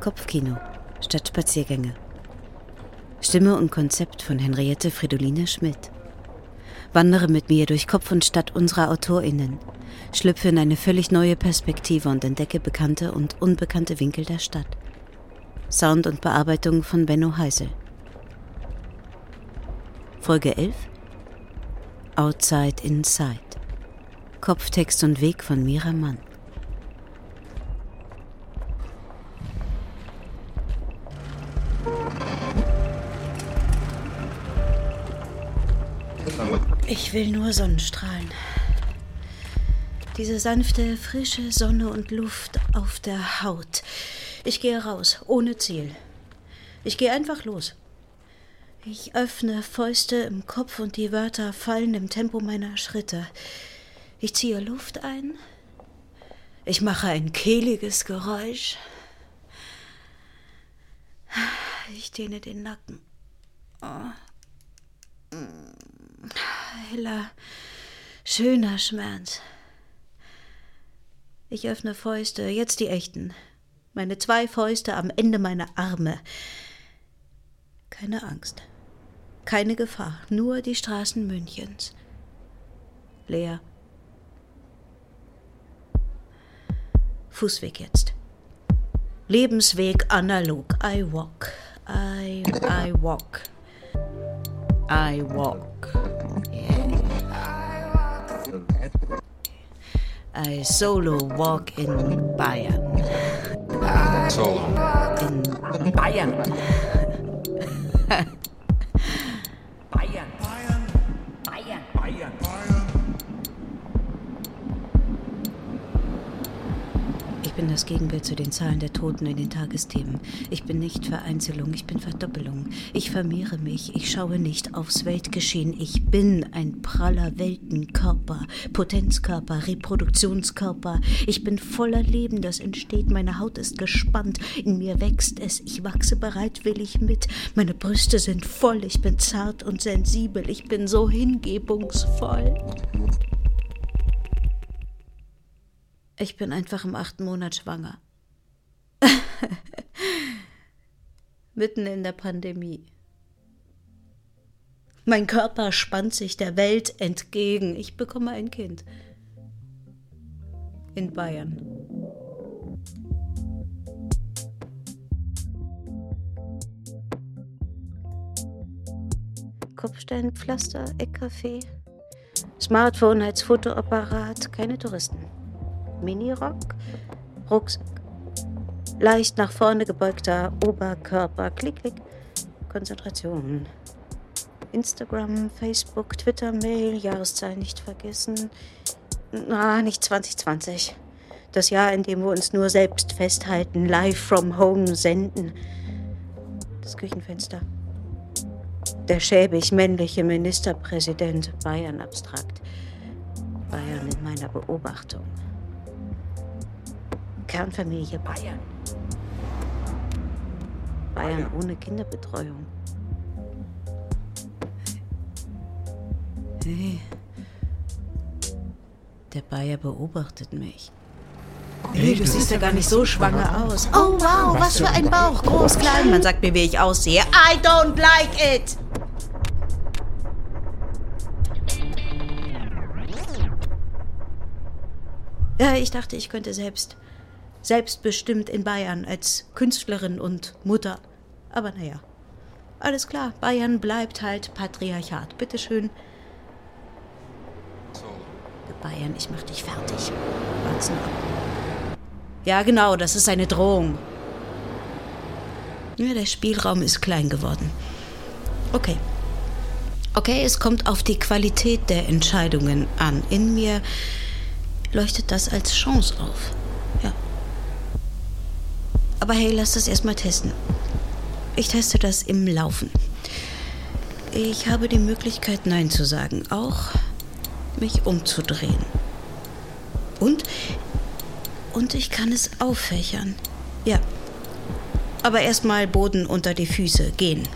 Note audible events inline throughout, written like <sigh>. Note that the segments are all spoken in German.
Kopfkino statt Spaziergänge. Stimme und Konzept von Henriette Fridoline Schmidt. Wandere mit mir durch Kopf und Stadt unserer AutorInnen. Schlüpfe in eine völlig neue Perspektive und entdecke bekannte und unbekannte Winkel der Stadt. Sound und Bearbeitung von Benno Heisel. Folge 11 Outside Inside. Kopftext und Weg von Mira Mann. Ich will nur Sonnenstrahlen. Diese sanfte, frische Sonne und Luft auf der Haut. Ich gehe raus, ohne Ziel. Ich gehe einfach los. Ich öffne Fäuste im Kopf und die Wörter fallen im Tempo meiner Schritte. Ich ziehe Luft ein. Ich mache ein kehliges Geräusch. Ich dehne den Nacken. Oh heller, schöner Schmerz. Ich öffne Fäuste, jetzt die echten. Meine zwei Fäuste am Ende meiner Arme. Keine Angst. Keine Gefahr. Nur die Straßen Münchens. Leer. Fußweg jetzt. Lebensweg analog. I walk. I, I walk. I walk. I solo walk in Bayern. Solo. In Bayern. Bin das Gegenbild zu den Zahlen der Toten in den Tagesthemen. Ich bin nicht Vereinzelung, ich bin Verdoppelung. Ich vermehre mich, ich schaue nicht aufs Weltgeschehen. Ich bin ein praller Weltenkörper, Potenzkörper, Reproduktionskörper. Ich bin voller Leben, das entsteht. Meine Haut ist gespannt, in mir wächst es. Ich wachse bereitwillig mit. Meine Brüste sind voll, ich bin zart und sensibel. Ich bin so hingebungsvoll. Ich bin einfach im achten Monat schwanger. <laughs> Mitten in der Pandemie. Mein Körper spannt sich der Welt entgegen. Ich bekomme ein Kind. In Bayern. Kopfsteinpflaster, Eckcafé, Smartphone als Fotoapparat, keine Touristen. Minirock, Rucksack. Leicht nach vorne gebeugter Oberkörper. Klick, klick. Konzentration. Instagram, Facebook, Twitter, Mail, Jahreszahl nicht vergessen. Na, nicht 2020. Das Jahr, in dem wir uns nur selbst festhalten, live from home senden. Das Küchenfenster. Der schäbig männliche Ministerpräsident Bayern abstrakt. Bayern in meiner Beobachtung. Kernfamilie Bayern. Bayern ohne Kinderbetreuung. Hey. Der Bayer beobachtet mich. Hey, du siehst ja gar nicht so schwanger aus. Oh wow, was für ein Bauch. Groß, klein. Man sagt mir, wie ich aussehe. I don't like it. Ja, ich dachte, ich könnte selbst selbstbestimmt in Bayern als Künstlerin und Mutter. Aber naja, alles klar, Bayern bleibt halt Patriarchat. Bitteschön. So. Bayern, ich mach dich fertig. Wachsen ab. Ja, genau, das ist eine Drohung. Ja, der Spielraum ist klein geworden. Okay. Okay, es kommt auf die Qualität der Entscheidungen an. In mir leuchtet das als Chance auf. Aber hey, lass das erstmal testen. Ich teste das im Laufen. Ich habe die Möglichkeit, Nein zu sagen, auch mich umzudrehen. Und, und ich kann es auffächern. Ja. Aber erstmal Boden unter die Füße. Gehen.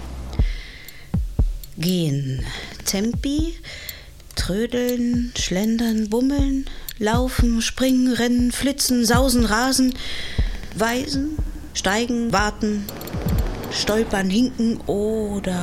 Gehen. Tempi. Trödeln, schlendern, bummeln, laufen, springen, rennen, flitzen, sausen, rasen, weisen, Steigen, warten, stolpern, hinken oder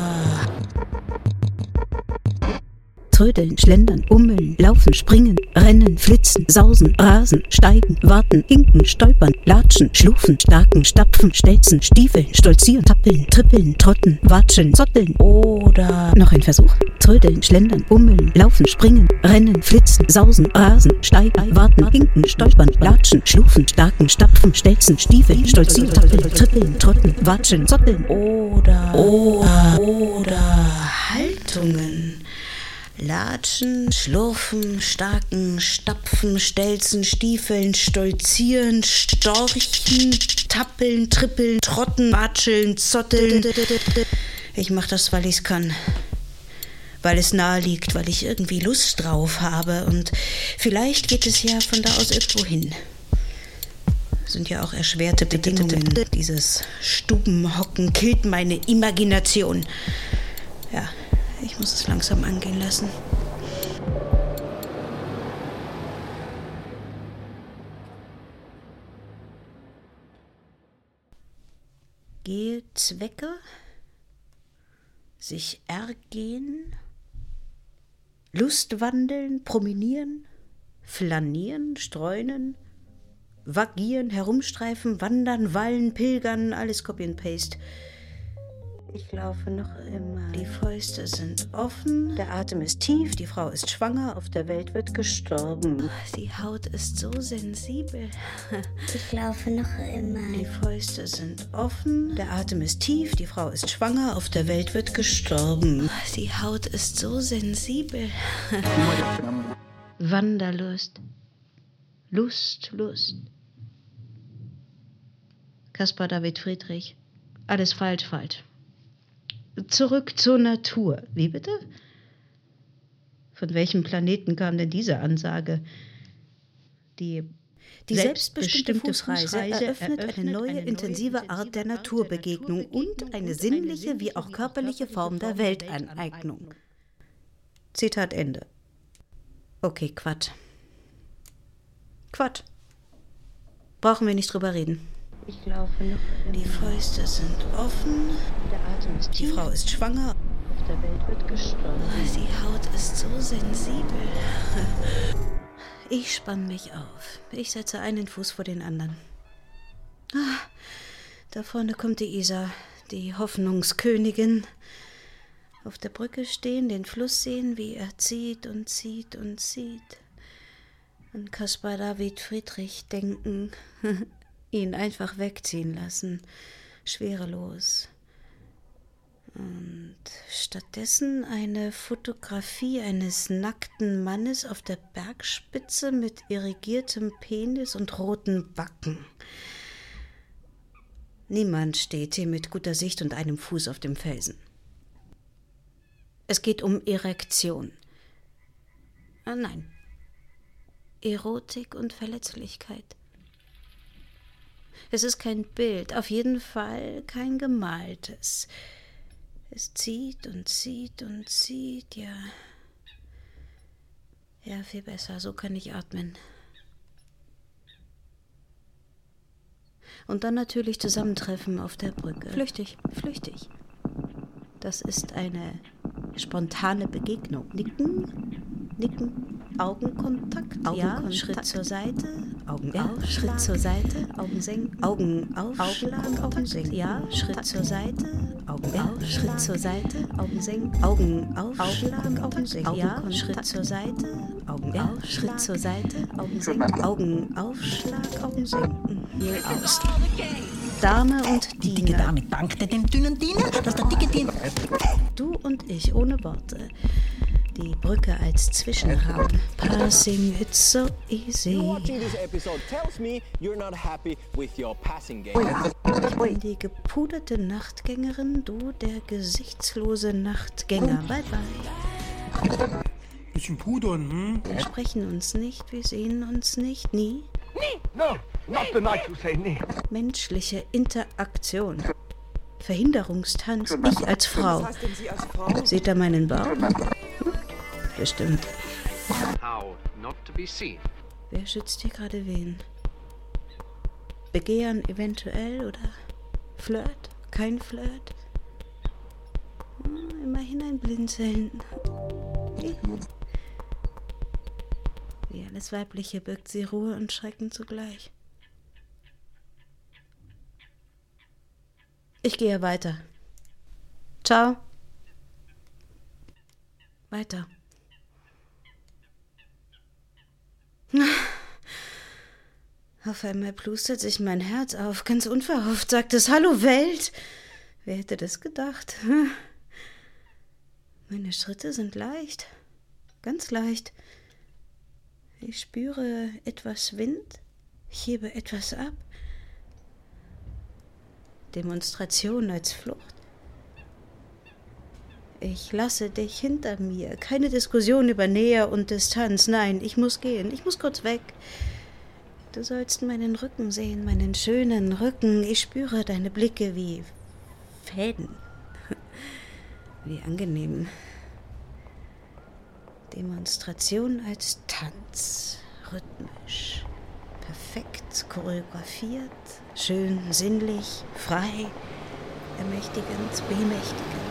trödeln, schlendern, ummeln, laufen, springen, rennen, flitzen, sausen, rasen, steigen, warten, hinken, stolpern, latschen, schlufen, starken, stapfen, stelzen, stiefeln, stolzieren, tappeln, trippeln, trotten, watscheln, zotteln oder noch ein Versuch. Trödeln, schlendern, ummeln, laufen, springen, rennen, flitzen, sausen, rasen, steigen, warten, hinken, stolpern, latschen, schlufen, starken, stapfen, stelzen, stiefeln, stolzieren, tappeln, trippeln, trotten, watscheln, zotteln oder oder oder Haltungen. Latschen, Schlurfen, Starken, Stapfen, Stelzen, Stiefeln, Stolzieren, Storchen, Tappeln, Trippeln, Trotten, Watscheln, Zotteln. Ich mach das, weil ich's kann. Weil es nahe liegt, weil ich irgendwie Lust drauf habe und vielleicht geht es ja von da aus irgendwo hin. Sind ja auch erschwerte Bedingungen. Dieses Stubenhocken killt meine Imagination. Ja, ich muss es langsam angehen lassen. Gehe Zwecke, sich ergehen, Lustwandeln, promenieren, flanieren, streunen, vagieren, herumstreifen, wandern, wallen, pilgern, alles Copy and Paste. Ich laufe noch immer. Die Fäuste sind offen, der Atem ist tief, die Frau ist schwanger, auf der Welt wird gestorben. Die Haut ist so sensibel. <laughs> Ich laufe noch immer. Die Fäuste sind offen, der Atem ist tief, die Frau ist schwanger, auf der Welt wird gestorben. Die Haut ist so sensibel. <laughs> Wanderlust. Lust, Lust. Caspar David Friedrich. Alles falsch, falsch. Zurück zur Natur. Wie bitte? Von welchem Planeten kam denn diese Ansage? Die, die selbstbestimmte Fußreise eröffnet eine neue, intensive Art der Naturbegegnung und eine sinnliche wie auch körperliche Form der Welteineignung. Zitat Ende. Okay, Quatsch. Quatsch. Brauchen wir nicht drüber reden. Ich laufe noch Die Fäuste sind offen. Der Atem ist Die. Frau ist schwanger. Auf der Welt wird gestorben. Die Haut ist so sensibel. <laughs> Ich spann mich auf. Ich setze einen Fuß vor den anderen. Ah, da vorne kommt die Isar, die Hoffnungskönigin. Auf der Brücke stehen, den Fluss sehen, wie er zieht und zieht und zieht. An Caspar David Friedrich denken. <laughs> Ihn einfach wegziehen lassen. Schwerelos. Und stattdessen eine Fotografie eines nackten Mannes auf der Bergspitze mit irrigiertem Penis und roten Backen. Niemand steht hier mit guter Sicht und einem Fuß auf dem Felsen. Es geht um Erektion. Ah, nein. Erotik und Verletzlichkeit. Es ist kein Bild, auf jeden Fall kein gemaltes. Es zieht und zieht und zieht, ja. Ja, viel besser, so kann ich atmen. Und dann natürlich Zusammentreffen auf der Brücke. Flüchtig, flüchtig. Das ist eine spontane Begegnung. Nicken, nicken, Augenkontakt, ja, Schritt zur Seite, Augen auf, Schritt zur Seite, Augen senken, Augen auf, Augen senken, ja, Schritt zur Seite, Augen auf, Schritt zur Seite, Augen senken, Augen auf, Augen senken, ja, Schritt zur Seite, Augen auf, Schritt zur Seite, Augen senken, Augen Aufschlag, Augen senken, hier aus. Dame und Die dicke Diener. Dame dankte dem dünnen Diener, dass der dicke Diener... Du und ich ohne Worte. Die Brücke als Zwischenraum. Passing, it's so easy. Ich bin die gepuderte Nachtgängerin, du der gesichtslose Nachtgänger. Bye bye. Bisschen pudern, hm? Wir sprechen uns nicht, wir sehen uns nicht, nie. No, not the night you say nee. Menschliche Interaktion. Verhinderungstanz, ich als Frau. Seht ihr meinen Bauch? Bestimmt. How not to be seen. Wer schützt hier gerade wen? Begehren eventuell oder Flirt? Kein Flirt? Hm, immerhin ein Blinzeln. Wie alles Weibliche birgt sie Ruhe und Schrecken zugleich. Ich gehe weiter. Ciao. Weiter. <laughs> Auf einmal plustert sich mein Herz auf, ganz unverhofft, sagt es Hallo Welt. Wer hätte das gedacht? <laughs> Meine Schritte sind leicht, ganz leicht. Ich spüre etwas Wind, ich hebe etwas ab. Demonstration als Flucht. Ich lasse dich hinter mir. Keine Diskussion über Nähe und Distanz. Nein, ich muss gehen. Ich muss kurz weg. Du sollst meinen Rücken sehen, meinen schönen Rücken. Ich spüre deine Blicke wie Fäden. <laughs> Wie angenehm. Demonstration als Tanz. Rhythmisch. Perfekt choreografiert. Schön sinnlich. Frei. Ermächtigend, bemächtigend.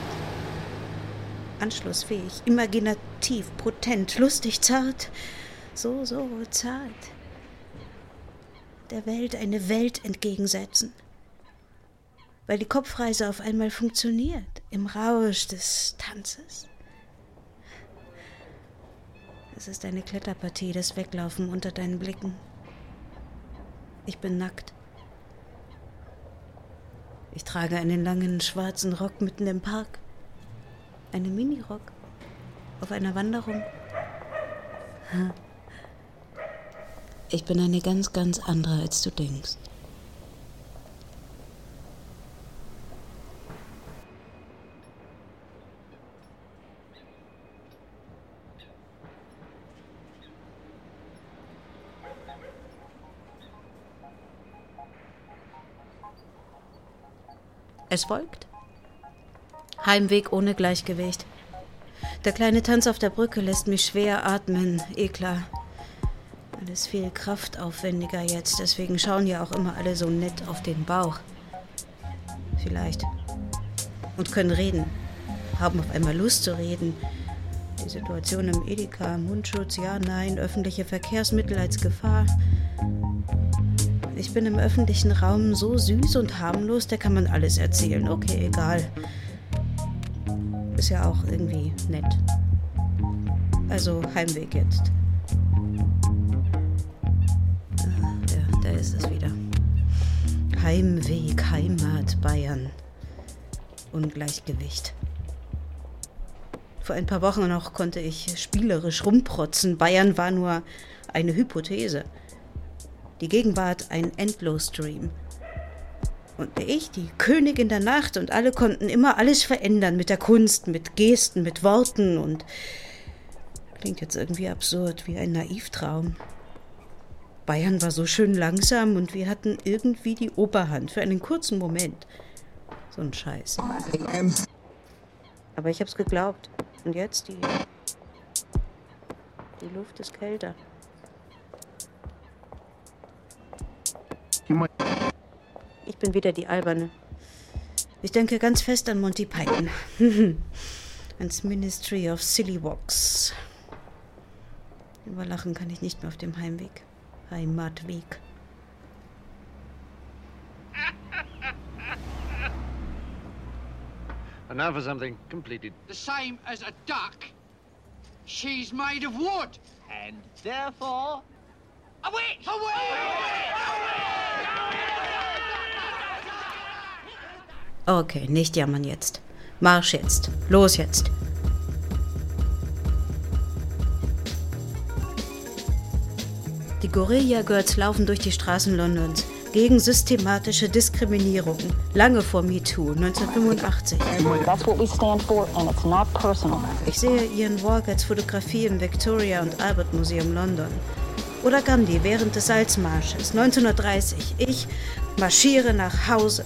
Anschlussfähig, imaginativ, potent, lustig, zart. So, so zart der Welt eine Welt entgegensetzen. Weil die Kopfreise auf einmal funktioniert, im Rausch des Tanzes. Es ist eine Kletterpartie, das Weglaufen unter deinen Blicken. Ich bin nackt. Ich trage einen langen schwarzen Rock mitten im Park. Einen Minirock. Auf einer Wanderung. Ich bin eine ganz, ganz andere, als du denkst. Es folgt. Heimweg ohne Gleichgewicht. Der kleine Tanz auf der Brücke lässt mich schwer atmen, eh klar. Alles viel kraftaufwendiger jetzt, deswegen schauen ja auch immer alle so nett auf den Bauch. Vielleicht. Und können reden. Haben auf einmal Lust zu reden. Die Situation im Edeka, Mundschutz, ja, nein, öffentliche Verkehrsmittel als Gefahr. Ich bin im öffentlichen Raum so süß und harmlos, da kann man alles erzählen. Okay, egal. Ist ja auch irgendwie nett. Also Heimweg jetzt. ist es wieder. Heimweg, Heimat, Bayern. Ungleichgewicht. Vor ein paar Wochen noch konnte ich spielerisch rumprotzen. Bayern war nur eine Hypothese. Die Gegenwart ein Endlosstream. Und ich, die Königin der Nacht, und alle konnten immer alles verändern mit der Kunst, mit Gesten, mit Worten und. Klingt jetzt irgendwie absurd, wie ein Naivtraum. Bayern war so schön langsam und wir hatten irgendwie die Oberhand für einen kurzen Moment. So ein Scheiß. Aber ich hab's geglaubt. Und jetzt die. Die Luft ist kälter. Ich bin wieder die Alberne. Ich denke ganz fest an Monty Python. <laughs> Ans Ministry of Silly Walks. Über Lachen kann ich nicht mehr auf dem Heimweg. Heimatweg. And now for something completely the same as a duck. She's made of wood. And therefore... A witch! A witch! Okay, nicht jammern jetzt. Marsch jetzt. Los jetzt. Die Guerilla Girls laufen durch die Straßen Londons gegen systematische Diskriminierung. Lange vor MeToo, 1985. That's what we stand for and it's not personal. Ich sehe Ian Walk als Fotografie im Victoria und Albert Museum London. Oder Gandhi während des Salzmarsches 1930. Ich marschiere nach Hause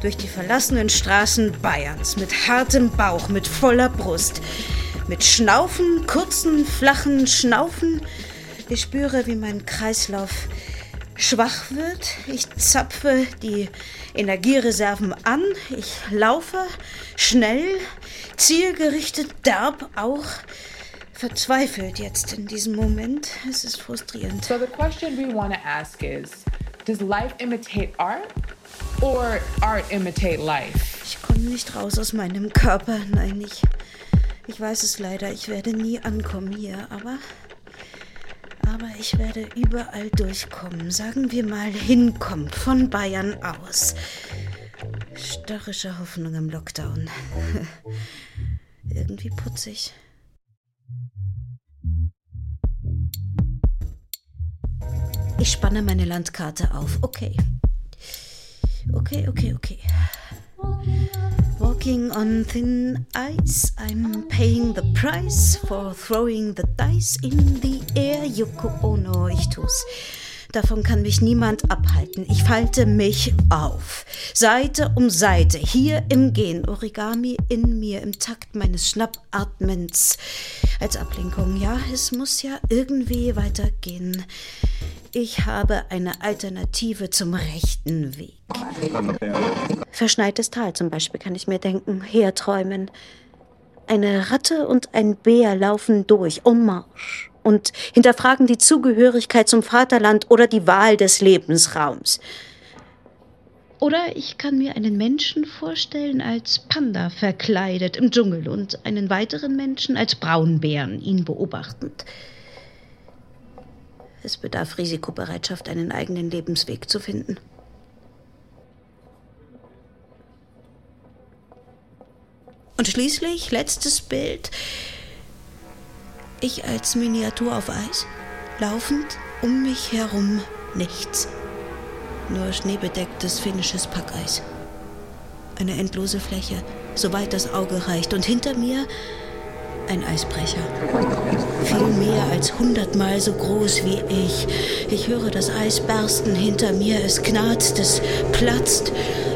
durch die verlassenen Straßen Bayerns mit hartem Bauch, mit voller Brust, mit Schnaufen, kurzen, flachen Schnaufen ich spüre, wie mein Kreislauf schwach wird. Ich zapfe die Energiereserven an. Ich laufe schnell, zielgerichtet, derb auch. Verzweifelt jetzt in diesem Moment. Es ist frustrierend. So the question we want to ask is, does life imitate art or art imitate life? Ich komme nicht raus aus meinem Körper. Nein, ich, ich weiß es leider. Ich werde nie ankommen hier, aber aber ich werde überall durchkommen. Sagen wir mal hinkommen, von Bayern aus. Störrische Hoffnung im Lockdown. <laughs> Irgendwie putzig. Ich spanne meine Landkarte auf. Okay. Okay, okay, okay. Walking on thin ice, I'm paying the price for throwing the dice in the air. Yoko Ono, ich tu's. Davon kann mich niemand abhalten. Ich falte mich auf. Seite um Seite, hier im Gehen. Origami in mir, im Takt meines Schnappatmens. Als Ablenkung, ja, es muss ja irgendwie weitergehen. Ich habe eine Alternative zum rechten Weg. Verschneites Tal zum Beispiel kann ich mir denken, herträumen. Eine Ratte und ein Bär laufen durch, um Marsch und hinterfragen die Zugehörigkeit zum Vaterland oder die Wahl des Lebensraums. Oder ich kann mir einen Menschen vorstellen als Panda verkleidet im Dschungel und einen weiteren Menschen als Braunbären ihn beobachtend. Es bedarf Risikobereitschaft, einen eigenen Lebensweg zu finden. Und schließlich, letztes Bild. Ich als Miniatur auf Eis, laufend um mich herum nichts. Nur schneebedecktes finnisches Packeis. Eine endlose Fläche, soweit das Auge reicht. Und hinter mir ein Eisbrecher. Viel mehr als hundertmal so groß wie ich. Ich höre das Eis bersten hinter mir. Es knarzt, es platzt.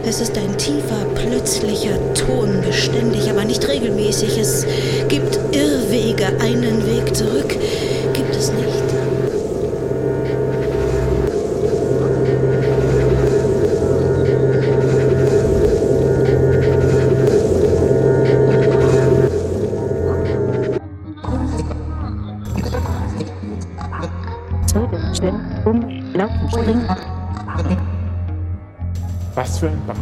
Es ist ein tiefer, plötzlicher Ton, beständig, aber nicht regelmäßig. Es gibt Irrwege, einen Weg zurück gibt es nicht. Was für ein Bach.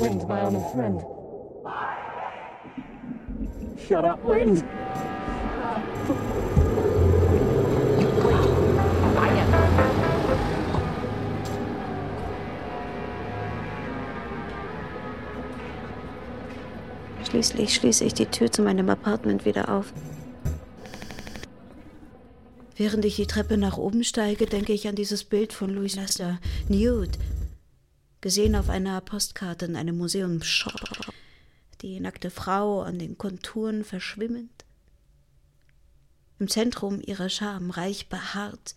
Wind, my only friend. Shut up, Wind! Schließlich schließe ich die Tür zu meinem Apartment wieder auf. Während ich die Treppe nach oben steige, denke ich an dieses Bild von Louis Lester, Nude, gesehen auf einer Postkarte in einem Museumsshop. Die nackte Frau an den Konturen verschwimmend. Im Zentrum ihrer Scham, reich behaart,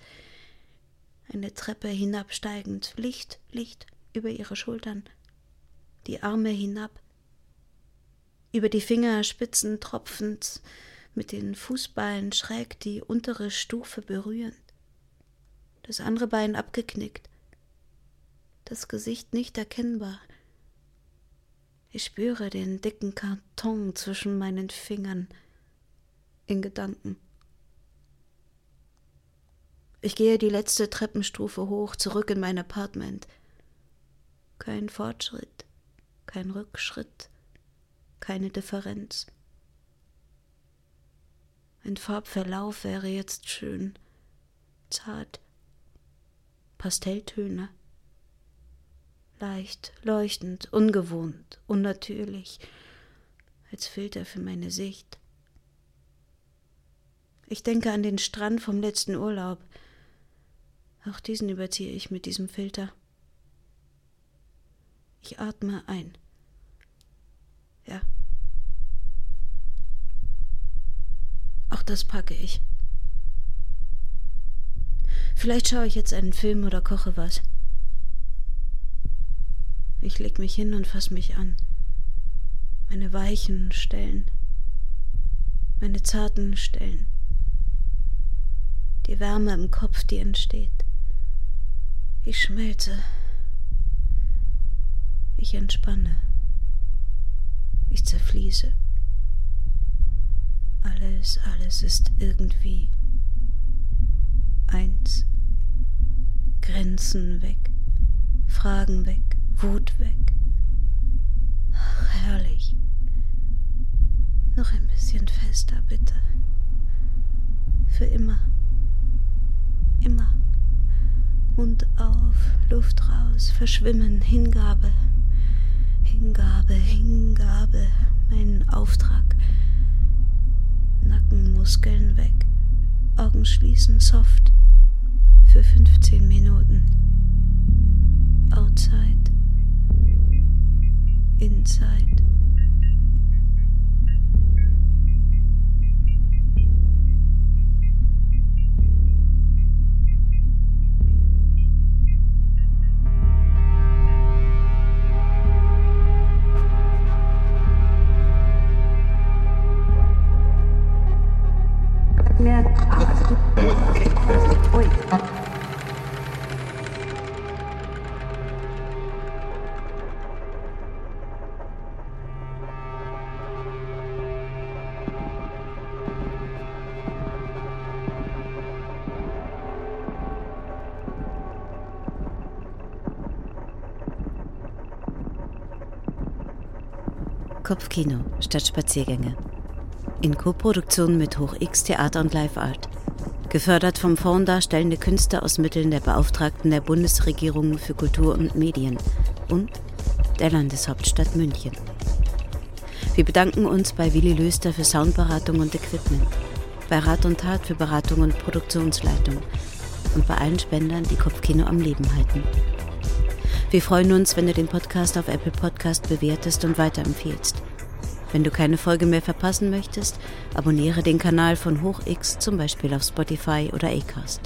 eine Treppe hinabsteigend, Licht, Licht über ihre Schultern, die Arme hinab, über die Fingerspitzen tropfend, mit den Fußballen schräg die untere Stufe berührend, das andere Bein abgeknickt, das Gesicht nicht erkennbar. Ich spüre den dicken Karton zwischen meinen Fingern in Gedanken. Ich gehe die letzte Treppenstufe hoch, zurück in mein Apartment. Kein Fortschritt, kein Rückschritt, keine Differenz. Ein Farbverlauf wäre jetzt schön, zart, Pastelltöne, leicht, leuchtend, ungewohnt, unnatürlich, als Filter für meine Sicht. Ich denke an den Strand vom letzten Urlaub. Auch diesen überziehe ich mit diesem Filter. Ich atme ein. Ja. Auch das packe ich. Vielleicht schaue ich jetzt einen Film oder koche was. Ich leg mich hin und fass mich an. Meine weichen Stellen. Meine zarten Stellen. Die Wärme im Kopf, die entsteht. Ich schmelze. Ich entspanne. Ich zerfließe. Alles, alles ist irgendwie eins. Grenzen weg, Fragen weg, Wut weg. Ach, herrlich. Noch ein bisschen fester, bitte. Für immer. Immer. Mund auf, Luft raus, verschwimmen, Hingabe. Hingabe, Hingabe, mein Auftrag. Nackenmuskeln weg, Augen schließen, soft. Für 15 Minuten. Outside. Inside. Kopfkino statt Spaziergänge. In Koproduktion mit Hoch X Theater und Live Art. Gefördert vom Fonds Darstellende Künste aus Mitteln der Beauftragten der Bundesregierung für Kultur und Medien und der Landeshauptstadt München. Wir bedanken uns bei Willi Löster für Soundberatung und Equipment, bei Rat und Tat für Beratung und Produktionsleitung und bei allen Spendern, die Kopfkino am Leben halten. Wir freuen uns, wenn du den Podcast auf Apple Podcast bewertest und weiterempfehlst. Wenn du keine Folge mehr verpassen möchtest, abonniere den Kanal von HochX zum Beispiel auf Spotify oder Acast.